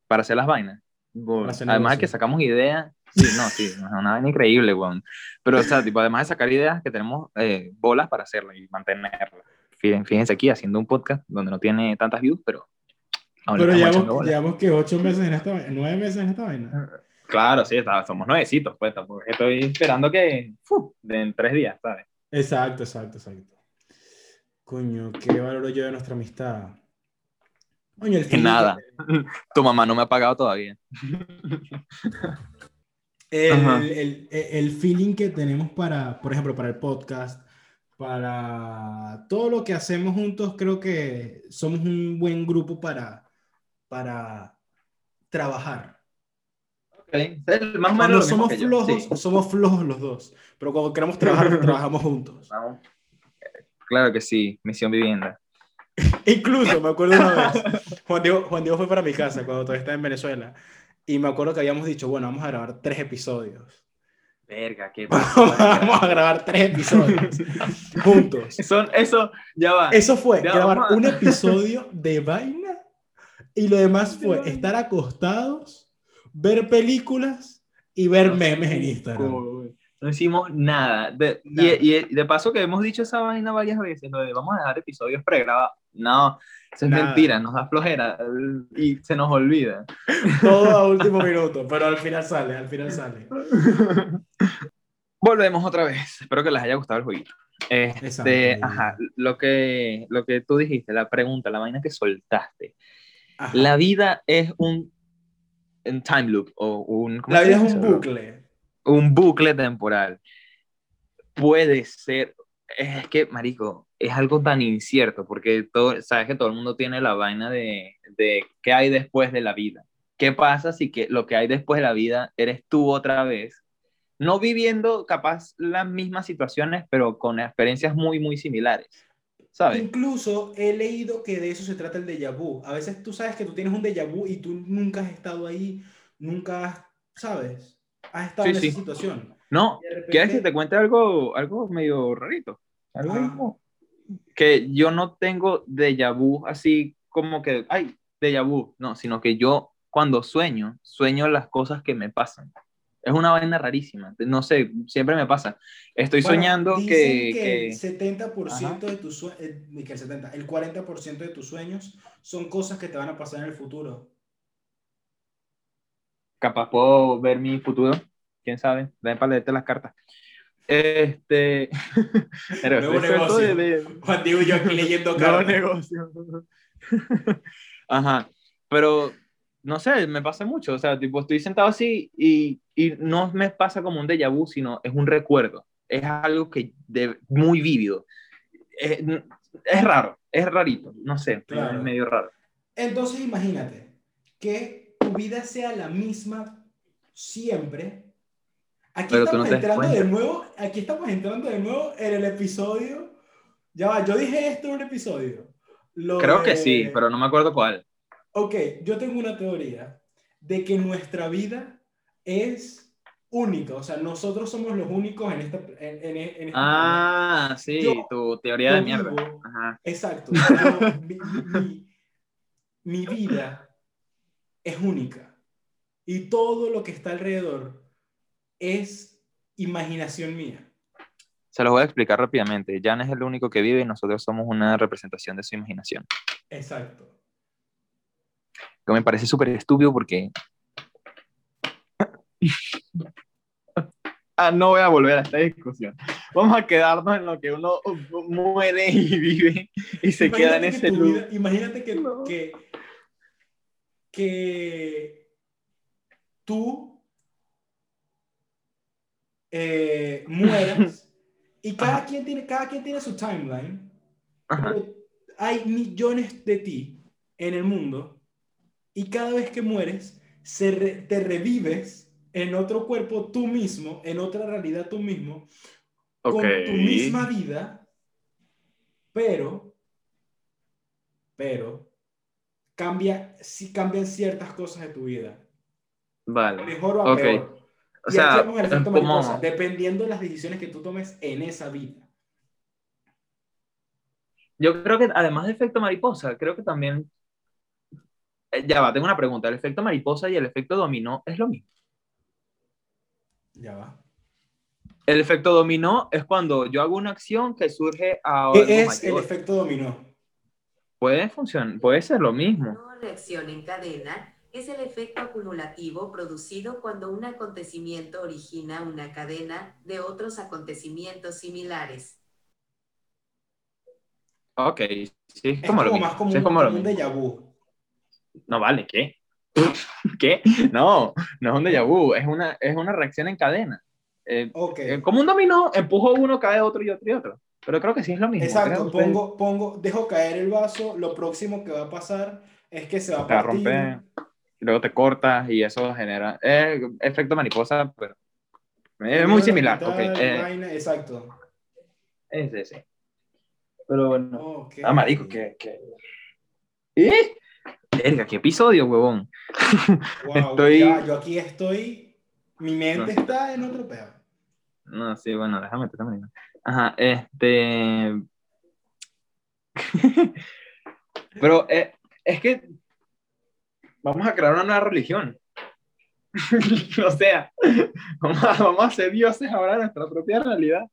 Speaker 1: para hacer las vainas. Bo-
Speaker 2: Para hacer
Speaker 1: además de que sacamos ideas. Sí, no, sí, es una vaina increíble, weón. Pero, o sea, tipo, además de sacar ideas, que tenemos eh, bolas para hacerlas y mantenerlas. Fíjense, aquí haciendo un podcast donde no tiene tantas views, pero.
Speaker 2: Pero llevamos, llevamos que ocho meses en esta vaina, nueve meses en esta vaina.
Speaker 1: Claro, sí, está- somos nuevecitos, pues. tampoco Estoy esperando que. de en tres días, ¿sabes?
Speaker 2: Exacto, exacto, exacto. Coño, ¿qué valoro yo de nuestra amistad? Coño, el
Speaker 1: Que nada. Tu mamá no me ha pagado todavía.
Speaker 2: El, el- el feeling que tenemos para, por ejemplo, para el podcast, para todo lo que hacemos juntos, creo que somos un buen grupo para, para trabajar.
Speaker 1: Okay. Más
Speaker 2: Cuando
Speaker 1: mismo
Speaker 2: somos flojos,
Speaker 1: sí.
Speaker 2: somos flojos los dos, pero cuando queremos trabajar, trabajamos juntos.
Speaker 1: Vamos. Claro que sí, misión vivienda.
Speaker 2: Incluso me acuerdo una vez, Juan Diego, Juan Diego fue para mi casa cuando todavía estaba en Venezuela, y me acuerdo que habíamos dicho, bueno, vamos a grabar tres episodios.
Speaker 1: Verga, qué
Speaker 2: vamos a grabar tres episodios juntos.
Speaker 1: Son, eso, ya va.
Speaker 2: Eso fue
Speaker 1: Ya,
Speaker 2: grabar
Speaker 1: vamos a-
Speaker 2: un episodio de vaina y lo demás fue estar acostados, ver películas y ver memes en Instagram.
Speaker 1: No hicimos nada. De, y-
Speaker 2: Nada.
Speaker 1: Y, de paso que hemos dicho esa vaina varias veces, lo de vamos a dejar episodios pregrabados. No, eso es
Speaker 2: Nada.
Speaker 1: mentira, nos da flojera y se nos olvida.
Speaker 2: Todo a último minuto, pero al final sale, al final sale.
Speaker 1: Volvemos otra vez. Espero que les haya gustado el jueguito. Este, ajá, lo que, lo que tú dijiste, la pregunta, la vaina que soltaste.
Speaker 2: Ajá.
Speaker 1: La vida es un, un time loop o un... ¿cómo
Speaker 2: La vida es un bucle.
Speaker 1: un bucle temporal. Puede ser, es que, marico, es algo tan incierto, porque todo, sabes que todo el mundo tiene la vaina de, de qué hay después de la vida. ¿Qué pasa si que lo que hay después de la vida eres tú otra vez? No viviendo capaz las mismas situaciones, pero con experiencias muy, muy similares. ¿Sabes?
Speaker 2: Incluso he leído que de eso se trata el déjà vu. A veces tú sabes que tú tienes un déjà vu y tú nunca has estado ahí, nunca ¿sabes? Has estado
Speaker 1: Sí,
Speaker 2: en esa
Speaker 1: sí.
Speaker 2: situación.
Speaker 1: No,
Speaker 2: repente-
Speaker 1: ¿quieres que te cuente algo, algo medio rarito? Algo
Speaker 2: Ajá.
Speaker 1: como que yo no tengo déjà vu así como que, ay, déjà vu, no, sino que yo cuando sueño, sueño las cosas que me pasan. Es una vaina rarísima, no sé, siempre me pasa. Estoy
Speaker 2: Bueno,
Speaker 1: soñando
Speaker 2: dicen
Speaker 1: que,
Speaker 2: que, el 70% de tus sueños, que el 70, el 40% de tus sueños son cosas que te van a pasar en el futuro.
Speaker 1: capaz puedo ver mi futuro, quién sabe, ven para leerte las cartas. Este, pero
Speaker 2: Nuevo negocio.
Speaker 1: de- de-
Speaker 2: Juan Diego y yo aquí leyendo
Speaker 1: Nuevo
Speaker 2: cartas.
Speaker 1: negocio. Ajá, pero no sé, me pasa mucho, o sea, tipo, estoy sentado así y, y no me pasa como un déjà vu, sino es un recuerdo, es algo que de, muy vívido. Es, es raro, es rarito, no sé,
Speaker 2: Claro.
Speaker 1: es medio raro.
Speaker 2: Entonces imagínate que tu vida sea la misma siempre. Aquí
Speaker 1: Pero no
Speaker 2: estamos
Speaker 1: das
Speaker 2: entrando de nuevo, aquí estamos entrando de nuevo en el episodio. Ya va, yo dije esto en un episodio. Lo
Speaker 1: Creo que
Speaker 2: de-
Speaker 1: sí, pero no me acuerdo cuál.
Speaker 2: Ok, yo tengo una teoría de que nuestra vida es única, o sea, nosotros somos los únicos en esta... En, en- en este
Speaker 1: Ah, sí,
Speaker 2: Yo-
Speaker 1: tu teoría de mierda.
Speaker 2: vivo-
Speaker 1: Ajá.
Speaker 2: Exacto. Yo- mi, mi- mi vida es única. Y todo lo que está alrededor es imaginación mía.
Speaker 1: Se los voy a explicar rápidamente. Jan es el único que vive y nosotros somos una representación de su imaginación.
Speaker 2: Exacto.
Speaker 1: Que me parece súper estúpido porque... ah, no voy a volver a esta discusión. Vamos a quedarnos en lo que uno muere y vive y se queda en
Speaker 2: Imagínate
Speaker 1: ese
Speaker 2: vida- imagínate que,
Speaker 1: No.
Speaker 2: que, que tú eh, mueras y cada quien, tiene, cada quien tiene su timeline.
Speaker 1: Ajá.
Speaker 2: hay millones de ti en el mundo y cada vez que mueres se re- te revives en otro cuerpo tú mismo, en otra realidad tú mismo,
Speaker 1: Ok.
Speaker 2: con tu misma vida, pero, pero, cambia, sí cambian ciertas cosas de tu vida,
Speaker 1: Vale.
Speaker 2: mejor o a
Speaker 1: Ok.
Speaker 2: peor.
Speaker 1: O
Speaker 2: Y
Speaker 1: sea,
Speaker 2: efecto
Speaker 1: como-
Speaker 2: mariposa, dependiendo de las decisiones que tú tomes en esa vida.
Speaker 1: Yo creo que además de efecto mariposa, creo que también... Eh, Ya va, tengo una pregunta. ¿El efecto mariposa y el efecto dominó es lo mismo?
Speaker 2: Ya va.
Speaker 1: El efecto dominó es cuando yo hago una acción que surge a algo
Speaker 2: ¿Qué es el efecto dominó?
Speaker 1: Puede funcionar, puede ser lo mismo.
Speaker 3: Reacción en cadena es el efecto acumulativo producido cuando un acontecimiento origina una cadena de otros acontecimientos similares.
Speaker 1: Ok, sí, es
Speaker 2: Es
Speaker 1: como
Speaker 2: como,
Speaker 1: lo mismo.
Speaker 2: más como,
Speaker 1: sí, es como lo
Speaker 2: un déjà vu.
Speaker 1: No vale, ¿qué? ¿Qué? No, no es un déjà vu, es una, es una reacción en cadena. Eh,
Speaker 2: Ok.
Speaker 1: eh, como un dominó, empujo uno, cae otro y otro y otro. Pero creo que sí es lo mismo.
Speaker 2: Exacto, pongo, pongo, dejo caer el vaso, lo próximo que va a pasar es que se va a
Speaker 1: Te va a
Speaker 2: partir.
Speaker 1: romper. Y luego te cortas y eso genera eh, efecto mariposa, pero es muy
Speaker 2: la
Speaker 1: similar.
Speaker 2: mitad,
Speaker 1: ok, eh,
Speaker 2: vaina, exacto.
Speaker 1: es ese. Pero bueno.
Speaker 2: Ok.
Speaker 1: Ah, marico, que... que... ¿Eh? Verga, qué episodio, huevón.
Speaker 2: Wow,
Speaker 1: estoy-
Speaker 2: ya, yo aquí estoy, mi mente
Speaker 1: No.
Speaker 2: está en otro pedo.
Speaker 1: No, sí, bueno, déjame te. Ajá, este... Pero eh, es que vamos a crear una nueva religión. o sea, vamos a, vamos a ser dioses ahora en nuestra propia realidad.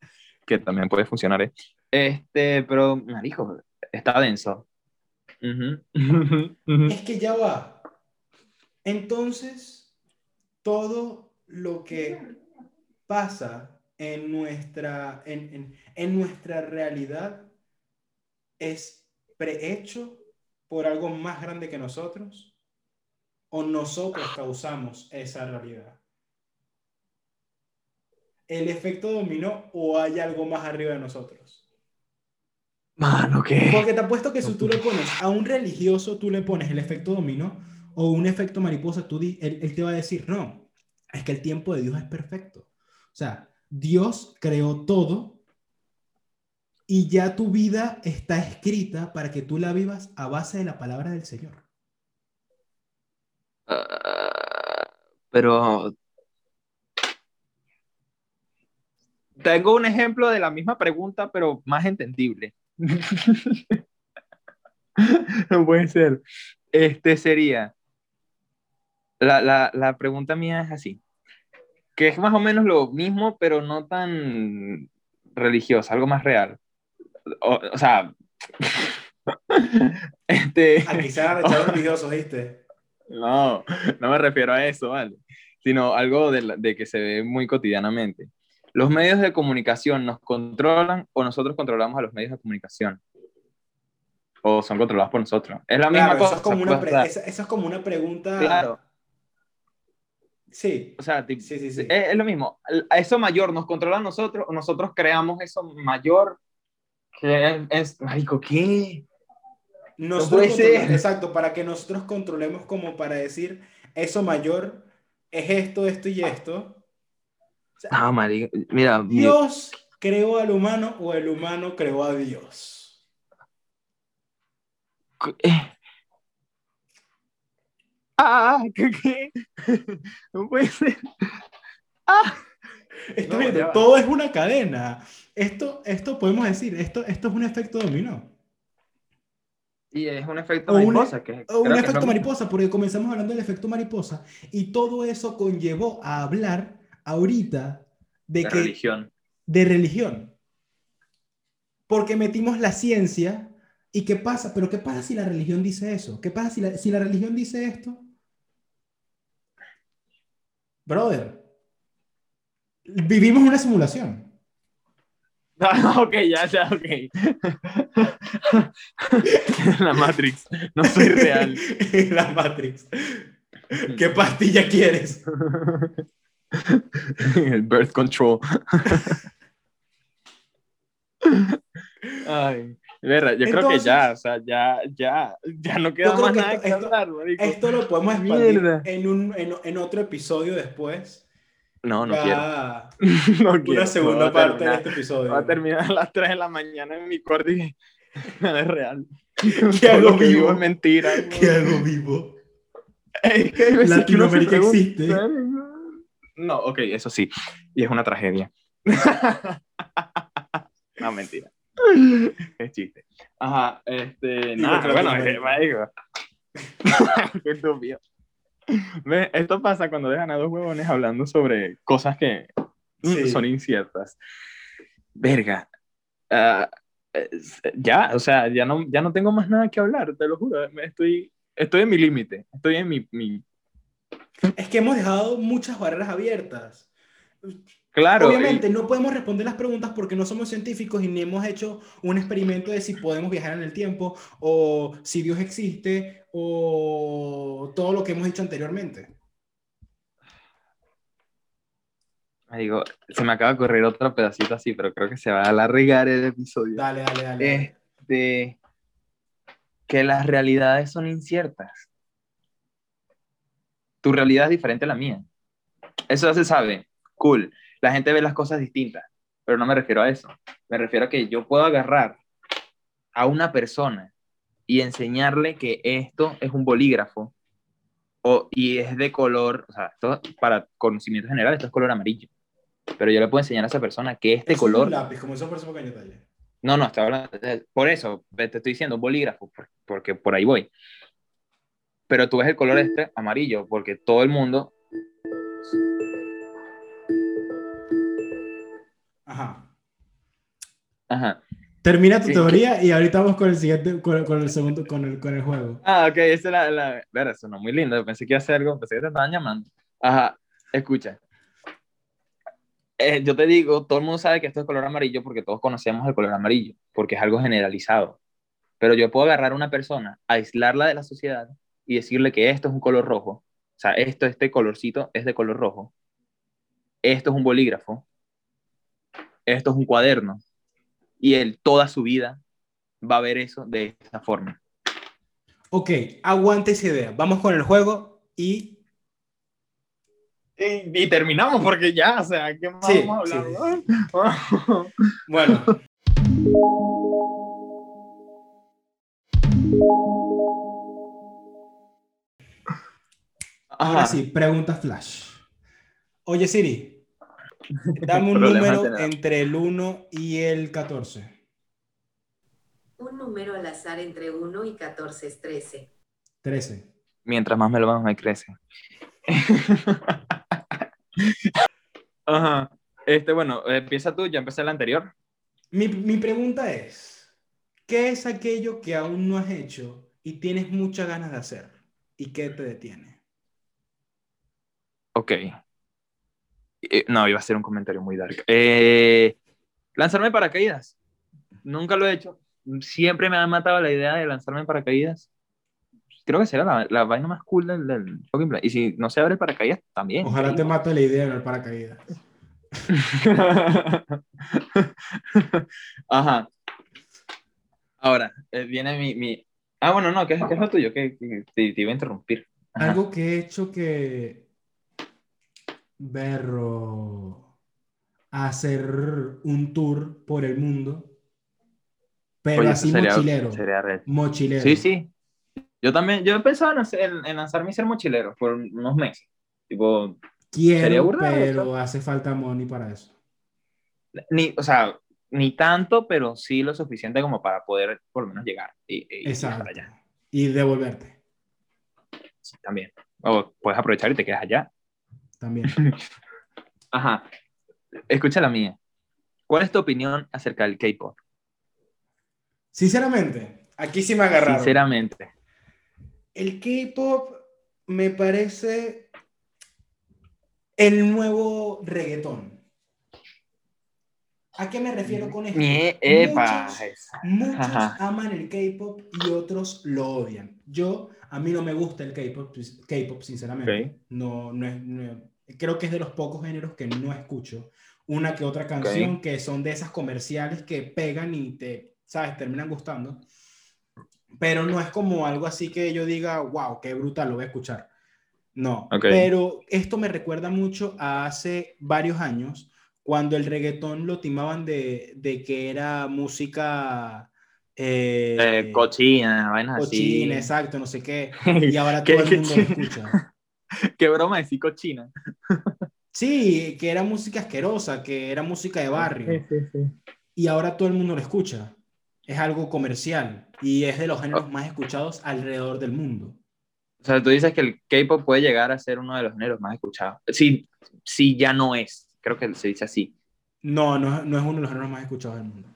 Speaker 1: Que también puede funcionar, ¿eh? Este, pero, marico, está denso.
Speaker 2: Es que ya va. Entonces, todo lo que pasa en nuestra, en, en- en nuestra realidad es prehecho por algo más grande que nosotros o nosotros causamos esa realidad. El efecto dominó o hay algo más arriba de nosotros.
Speaker 1: Mano, ¿qué?
Speaker 2: Porque te apuesto que si tú le pones a un religioso, tú le pones el efecto dominó o un efecto mariposa, tú di- él, él te va a decir, no, es que el tiempo de Dios es perfecto. O sea, Dios creó todo y ya tu vida está escrita para que tú la vivas a base de la palabra del Señor.
Speaker 1: Ah, pero tengo un ejemplo de la misma pregunta, pero más entendible. no puede ser. Este sería, la, la, la pregunta mía es así, que es más o menos lo mismo, pero no tan religiosa, algo más real. O, sea, este...
Speaker 2: Aquí se van a rechazar religiosos, ¿viste?
Speaker 1: No, no me refiero a eso, ¿vale? Sino algo de, la- de que se ve muy cotidianamente. ¿Los medios de comunicación nos controlan o nosotros controlamos a los medios de comunicación? ¿O son controlados por nosotros? Es la misma cosa.
Speaker 2: eso, es como una
Speaker 1: pues,
Speaker 2: pre- esa- eso es como una pregunta.
Speaker 1: Claro,
Speaker 2: Sí,
Speaker 1: o sea,
Speaker 2: sí, sí, sí.
Speaker 1: es, es lo mismo. Eso mayor nos controla a nosotros o nosotros creamos eso mayor que es, es- marico, ¿qué?
Speaker 2: Nosotros
Speaker 1: puede ser.
Speaker 2: Exacto, para que nosotros controlemos como para decir, eso mayor es esto, esto y esto.
Speaker 1: Ah, marico, mira, mi-
Speaker 2: Dios creó al humano o el humano creó a Dios.
Speaker 1: eh, ¡Ah! ¿Qué? qué? No puede ser. ¡Ah! No,
Speaker 2: todo es una cadena. Esto, esto podemos decir, esto, esto es un efecto dominó.
Speaker 1: Y es un efecto
Speaker 2: O
Speaker 1: mariposa. que
Speaker 2: O un
Speaker 1: que
Speaker 2: efecto mariposa, porque comenzamos hablando del efecto mariposa y todo eso conllevó a hablar ahorita de,
Speaker 1: De
Speaker 2: que,
Speaker 1: religión.
Speaker 2: de religión. Porque metimos la ciencia y qué pasa, pero ¿qué pasa si la religión dice eso? ¿Qué pasa si la, si la religión dice esto? Brother, vivimos una simulación.
Speaker 1: Ok, ya, ya, ok. La Matrix. No soy real.
Speaker 2: la Matrix. ¿Qué pastilla quieres?
Speaker 1: El birth control. Ay, verga, yo creo que
Speaker 2: Entonces-
Speaker 1: ya, o sea, ya, ya, ya no queda más
Speaker 2: que
Speaker 1: nada
Speaker 2: esto-
Speaker 1: que
Speaker 2: esto-
Speaker 1: hablar, marico.
Speaker 2: Esto lo podemos expandir en, un, en, en otro episodio después.
Speaker 1: No, no
Speaker 2: Ya,
Speaker 1: quiero. No quiero.
Speaker 2: Una segunda
Speaker 1: No,
Speaker 2: parte de este episodio.
Speaker 1: Va a terminar a las 3 de la mañana en mi cuarto y nada es real.
Speaker 2: ¿Qué hago
Speaker 1: lo que
Speaker 2: vivo?
Speaker 1: es mentira.
Speaker 2: ¿Qué hago vivo?
Speaker 1: Es que que
Speaker 2: Latinoamérica
Speaker 1: pregunta-
Speaker 2: existe.
Speaker 1: No, ok, eso sí. Y es una tragedia. no, mentira. Es chiste. Ajá, este. Nada,
Speaker 2: que
Speaker 1: bueno, es que. Qué estúpido. Ve, Esto pasa cuando dejan a dos huevones hablando sobre cosas que mm,
Speaker 2: Sí.
Speaker 1: son inciertas. Verga. Es- ya, o sea, ya no, ya no tengo más nada que hablar, te lo juro. Estoy, estoy en mi límite. Estoy en mi, mi
Speaker 2: Es que hemos dejado muchas barreras abiertas.
Speaker 1: Claro.
Speaker 2: Obviamente no podemos responder las preguntas porque no somos científicos y ni hemos hecho un experimento de si podemos viajar en el tiempo o si Dios existe o todo lo que hemos dicho anteriormente.
Speaker 1: Me digo, se me acaba de correr otro pedacito así, pero creo que se va a alargar el episodio.
Speaker 2: Dale, dale, dale.
Speaker 1: Este, que las realidades son inciertas. Tu realidad es diferente a la mía. Eso ya se sabe. Cool. La gente ve las cosas distintas, pero no me refiero a eso. Me refiero a que yo puedo agarrar a una persona y enseñarle que esto es un bolígrafo o, y es de color, o sea, esto para conocimiento general, esto es color amarillo. Pero yo le puedo enseñar a esa persona que este
Speaker 2: Eso es
Speaker 1: color
Speaker 2: un lápiz, como eso por ese pequeño detalle.
Speaker 1: no, no, hablando, eh, por eso te estoy diciendo un bolígrafo, por- porque por ahí voy. Pero tú ves el color este amarillo, porque todo el mundo,
Speaker 2: Ajá.
Speaker 1: ajá.
Speaker 2: Termina tu teoría y ahorita vamos con el siguiente, con, con el segundo, con el, con el juego.
Speaker 1: Ah, ok, esa es la, la, verga, eso no muy lindo, pensé que iba a hacer algo, pensé que te estaban llamando. Ajá, escucha. Eh, yo te digo, todo el mundo sabe que esto es color amarillo porque todos conocemos el color amarillo, porque es algo generalizado. Pero yo puedo agarrar a una persona, aislarla de la sociedad y decirle que esto es un color rojo. O sea, esto, este colorcito es de color rojo. Esto es un bolígrafo. Esto es un cuaderno. Y él toda su vida va a ver eso de esa forma.
Speaker 2: Ok, aguante esa idea. Vamos con el juego y
Speaker 1: Y, y terminamos porque ya, o sea, ¿qué más
Speaker 2: Sí,
Speaker 1: vamos a
Speaker 2: sí,
Speaker 1: hablar?
Speaker 2: bueno. Ahora sí, pregunta flash. Oye Siri, dame un número entre el 1 y el 14.
Speaker 3: Un número al azar entre 1 y 14 es 13.
Speaker 2: 13.
Speaker 1: Mientras más me lo vamos, me crece. Ajá. Este, bueno, empieza tú, ya empecé el anterior.
Speaker 2: Mi, mi pregunta es, ¿qué es aquello que aún no has hecho y tienes muchas ganas de hacer? ¿Y qué te detiene?
Speaker 1: Ok. Eh, no, iba a ser un comentario muy dark. Eh, lanzarme paracaídas. Nunca lo he hecho. Siempre me ha matado la idea de lanzarme en paracaídas. Creo que será la, la vaina más cool del, del plan. Y si no se abre paracaídas, también.
Speaker 2: Ojalá te mate la idea del paracaídas.
Speaker 1: Ajá. Ahora, eh, viene mi, mi... Ah, bueno, no, ¿qué, es- qué es lo tuyo? Que, que te, te iba a interrumpir. Ajá.
Speaker 2: Algo que he hecho que... Berro... Hacer un tour por el mundo. Pero
Speaker 1: Oye,
Speaker 2: así
Speaker 1: sería-
Speaker 2: mochilero.
Speaker 1: sería
Speaker 2: Mochilero.
Speaker 1: Sí, sí. Yo también, yo he pensado en, en, en lanzar mi ser mochilero por unos meses. Tipo, Sería
Speaker 2: Quiero,
Speaker 1: de
Speaker 2: pero hace falta money para eso.
Speaker 1: ni, o sea, ni tanto, pero sí lo suficiente como para poder por lo menos llegar y, y
Speaker 2: Exacto.
Speaker 1: allá.
Speaker 2: Y devolverte
Speaker 1: Sí, también. O puedes aprovechar y te quedas allá.
Speaker 2: También.
Speaker 1: Ajá. Escucha la mía. ¿Cuál es tu opinión acerca del K-pop?
Speaker 2: Sinceramente, aquí sí me agarraron.
Speaker 1: Sinceramente.
Speaker 2: El K-pop me parece el nuevo reggaetón. ¿A qué me refiero con esto?
Speaker 1: Epa,
Speaker 2: Muchos- aman el K-pop y otros lo odian. Yo, a mí no me gusta el K-pop, K-pop sinceramente. No es, no- creo que es de los pocos géneros que no escucho. Una que otra canción que son de esas comerciales que pegan y te, ¿sabes? Terminan gustando. Pero no es como algo así que yo diga, wow, qué brutal, lo voy a escuchar. No,
Speaker 1: Ok.
Speaker 2: pero esto me recuerda mucho a hace varios años, cuando el reggaetón lo timaban de, de que era música eh,
Speaker 1: Eh, cochina, vainas
Speaker 2: cochina,
Speaker 1: así.
Speaker 2: exacto, no sé qué, y ahora
Speaker 1: ¿Qué-
Speaker 2: todo el mundo lo escucha.
Speaker 1: Qué broma decir cochina.
Speaker 2: Sí, que era música asquerosa, que era música de barrio, y ahora todo el mundo lo escucha. Es algo comercial y es de los
Speaker 1: Oh.
Speaker 2: géneros más escuchados alrededor del mundo.
Speaker 1: O sea, tú dices que el K-pop puede llegar a ser uno de los géneros más escuchados. Sí, sí, ya no es. Creo que se dice así.
Speaker 2: No, no, es- no es uno de los géneros más escuchados del mundo.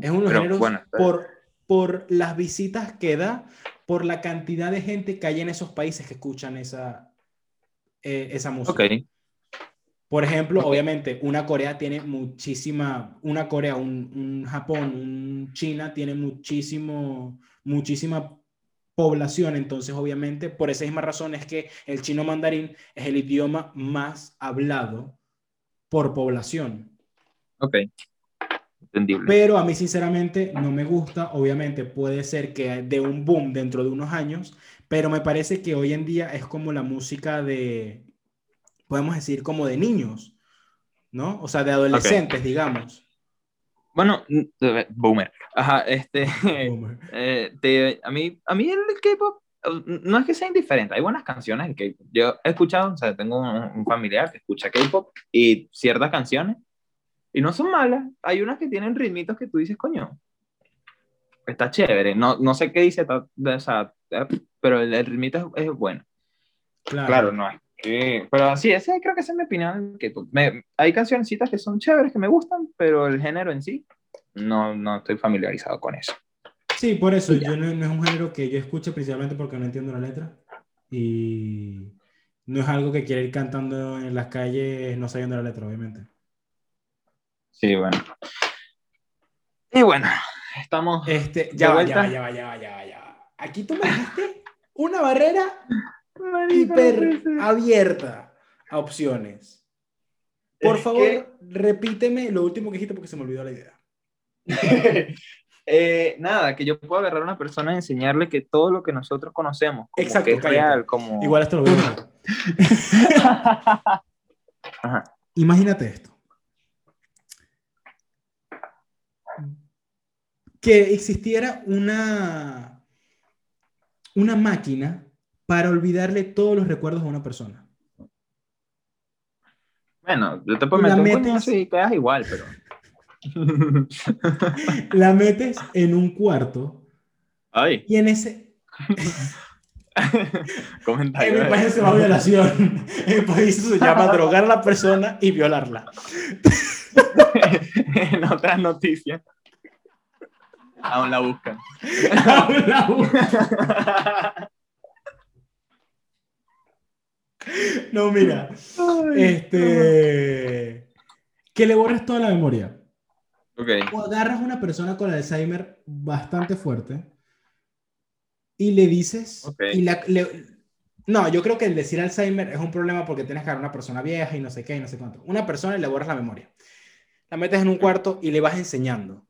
Speaker 2: Es uno de los
Speaker 1: Pero,
Speaker 2: géneros
Speaker 1: bueno,
Speaker 2: por, por las visitas que da, por la cantidad de gente que hay en esos países que escuchan esa, eh, esa música. Por ejemplo, obviamente, una Corea tiene muchísima, una Corea, un, un Japón, un China tiene muchísimo, muchísima población, entonces obviamente por esa misma razón es que el chino mandarín es el idioma más hablado por población.
Speaker 1: Ok. Entendible.
Speaker 2: Pero a mí sinceramente no me gusta, obviamente puede ser que de un boom dentro de unos años, pero me parece que hoy en día es como la música de, podemos decir, como de niños, ¿no? O sea, de adolescentes, digamos.
Speaker 1: Bueno, boomer. Ajá, este.
Speaker 2: Boomer.
Speaker 1: eh, te- a, mí, a mí el K-pop eh, no es que sea indiferente, hay buenas canciones del K-pop. Yo he escuchado, o sea, tengo un, un familiar que escucha K-pop y ciertas canciones y no son malas. Hay unas que tienen ritmitos que tú dices, coño, está chévere. No, no sé qué dice, ta- sea, eh, pero el, el ritmito es, es bueno.
Speaker 2: Claro.
Speaker 1: Claro, no es. pero sí, ese creo que esa es mi opinión. Que me, hay cancioncitas que son chéveres, que me gustan, pero el género en sí, no, no estoy familiarizado con eso.
Speaker 2: Sí, por eso, yo no, no es un género que yo escuche principalmente porque no entiendo la letra y no es algo que quiera ir cantando en las calles no sabiendo la letra, obviamente.
Speaker 1: Sí, bueno. Y bueno, estamos.
Speaker 2: Este, ya va, ya va, ya va, ya va, ya va, ya va. Aquí tú me dejaste una barrera hiper abierta a opciones. Por
Speaker 1: Es
Speaker 2: favor,
Speaker 1: que-
Speaker 2: repíteme lo último que dijiste porque se me olvidó la idea.
Speaker 1: Eh, nada, que yo puedo agarrar a una persona y enseñarle que todo lo que nosotros conocemos, como
Speaker 2: Exacto,
Speaker 1: que es
Speaker 2: cállate.
Speaker 1: real, como.
Speaker 2: Igual esto lo.
Speaker 1: Ajá.
Speaker 2: Imagínate esto. Que existiera una, una máquina para olvidarle todos los recuerdos a una persona.
Speaker 1: Bueno, yo te puedo meter un
Speaker 2: metes-
Speaker 1: coñazo y quedas igual, pero.
Speaker 2: La metes en un cuarto
Speaker 1: Ay,
Speaker 2: y en ese...
Speaker 1: comentario.
Speaker 2: En mi país se llama violación. En mi país se llama drogar a la persona y violarla.
Speaker 1: en otras noticias. Aún la buscan.
Speaker 2: No, mira. Este. Que le borres toda la memoria.
Speaker 1: Ok,
Speaker 2: O agarras a una persona con Alzheimer bastante fuerte y le dices.
Speaker 1: Ok.
Speaker 2: y la- le- no, yo creo que el decir Alzheimer es un problema porque tienes que agarrar a una persona vieja y no sé qué y no sé cuánto. Una persona y le borras la memoria. La metes en un cuarto y le vas enseñando.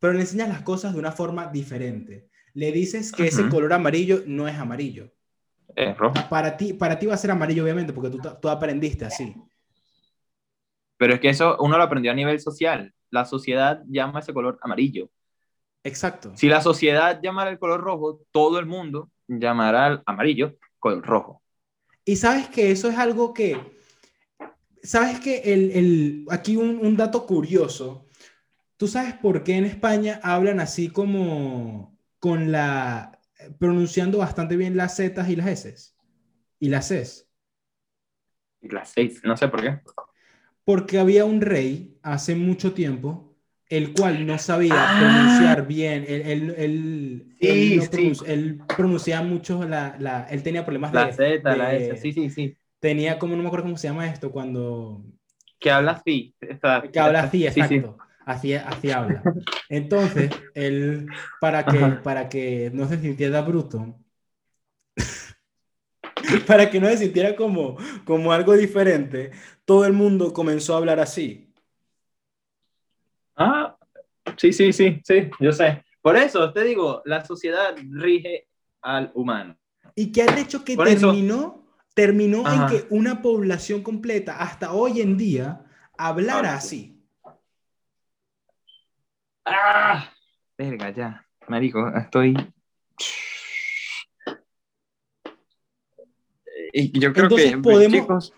Speaker 2: Pero le enseñas las cosas de una forma diferente. Le dices que ese color amarillo no es amarillo.
Speaker 1: es rojo.
Speaker 2: Para ti, para ti va a ser amarillo, obviamente, porque tú, tú aprendiste así.
Speaker 1: Pero es que eso uno lo aprendió a nivel social. La sociedad llama ese color amarillo.
Speaker 2: Exacto.
Speaker 1: Si la sociedad llamara el color rojo, todo el mundo llamará al amarillo color rojo.
Speaker 2: Y sabes que eso es algo que, sabes que el, el- aquí un, un dato curioso, ¿tú sabes por qué en España hablan así como con la, pronunciando bastante bien las Z y las S? Y las Cs.
Speaker 1: Y las seis, no sé por qué.
Speaker 2: Porque había un rey hace mucho tiempo, el cual no sabía
Speaker 1: Ah.
Speaker 2: pronunciar bien, él, él, él-
Speaker 1: Sí,
Speaker 2: él no
Speaker 1: sí.
Speaker 2: él pronunciaba mucho la, la- él tenía problemas
Speaker 1: La
Speaker 2: de,
Speaker 1: Z, la S, sí, sí, sí.
Speaker 2: tenía como, no me acuerdo cómo se llama esto, cuando,
Speaker 1: Que habla así.
Speaker 2: que habla así,
Speaker 1: sí, sí.
Speaker 2: Así, así habla. Entonces, él, para que,
Speaker 1: Ajá.
Speaker 2: para que no se sintiera bruto, para que no se sintiera como, como algo diferente, todo el mundo comenzó a hablar así.
Speaker 1: Ah, sí, sí, sí, sí, yo sé. Por eso te digo, la sociedad rige al humano.
Speaker 2: ¿Y qué ha hecho que
Speaker 1: Por eso-
Speaker 2: terminó, terminó en que una población completa, hasta hoy en día, hablara
Speaker 1: Ah, sí.
Speaker 2: así?
Speaker 1: ¡Ah! Verga, ya. Marico, estoy. Y yo creo
Speaker 2: Entonces,
Speaker 1: que,
Speaker 2: podemos-
Speaker 1: chicos,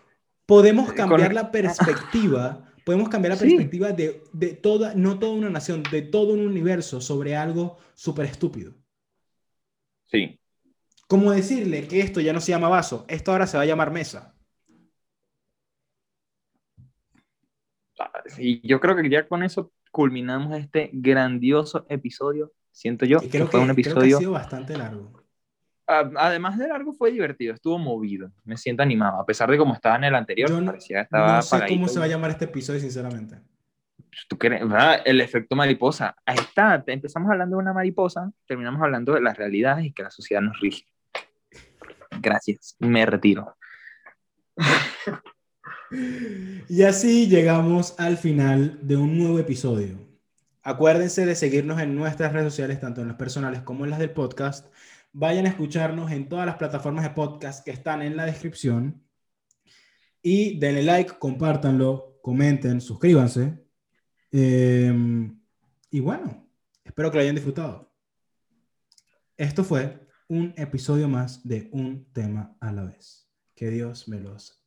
Speaker 2: Podemos
Speaker 1: Eh,
Speaker 2: cambiar
Speaker 1: con-
Speaker 2: la perspectiva, podemos cambiar la
Speaker 1: Sí.
Speaker 2: perspectiva de, de toda, no toda una nación, de todo un universo sobre algo súper estúpido.
Speaker 1: sí.
Speaker 2: Como decirle que esto ya no se llama vaso, esto ahora se va a llamar mesa.
Speaker 1: Y yo creo que ya con eso culminamos este grandioso episodio. Siento yo
Speaker 2: Y
Speaker 1: que
Speaker 2: creo
Speaker 1: fue un
Speaker 2: creo que
Speaker 1: episodio.
Speaker 2: ha sido bastante largo.
Speaker 1: Además de largo, fue divertido, estuvo movido. Me siento animado. A pesar de cómo estaba en el anterior,
Speaker 2: Yo no-
Speaker 1: parecía estaba
Speaker 2: No sé cómo
Speaker 1: apagadito.
Speaker 2: se va a llamar este episodio, sinceramente.
Speaker 1: ¿Tú crees? ¿verdad? El efecto mariposa. Ahí está. Empezamos hablando de una mariposa, terminamos hablando de las realidades y que la sociedad nos rige. Gracias. Me retiro.
Speaker 2: Y así llegamos al final de un nuevo episodio. Acuérdense de seguirnos en nuestras redes sociales, tanto en las personales como en las del podcast. Vayan a escucharnos en todas las plataformas de podcast que están en la descripción. Y denle like, compártanlo, comenten, suscríbanse. Eh, y bueno, espero que lo hayan disfrutado. Esto fue un episodio más de Un tema a la vez. Que Dios me los